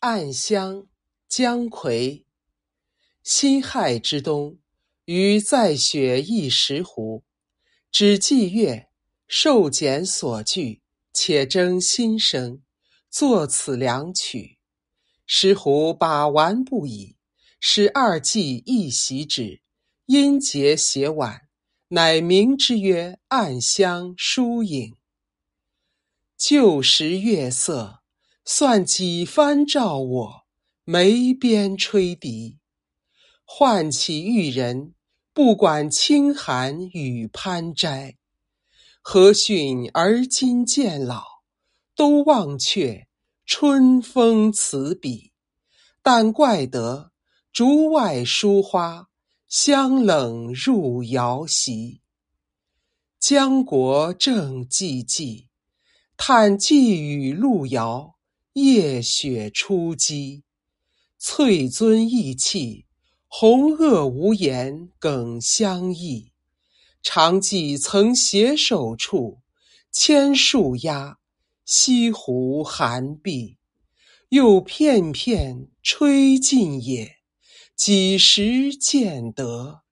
暗香，姜夔。辛亥之冬，余在雪一石湖，指霁月，受简所句，且征心声，作此两曲。石湖把玩不已，使二季一席止，音节写婉，乃名之曰《暗香·疏影》。旧时月色，算几番照我，眉边吹笛。唤起玉人，不管清寒与攀摘。何逊而今渐老，都忘却春风词笔。但怪得竹外疏花，香冷入瑶席。江国正寂寂，叹寄与路遥，夜雪初积。翠尊意气。红萼无言耿相忆，常记曾携手处，千树压，西湖寒碧。又片片吹尽也，几时见得？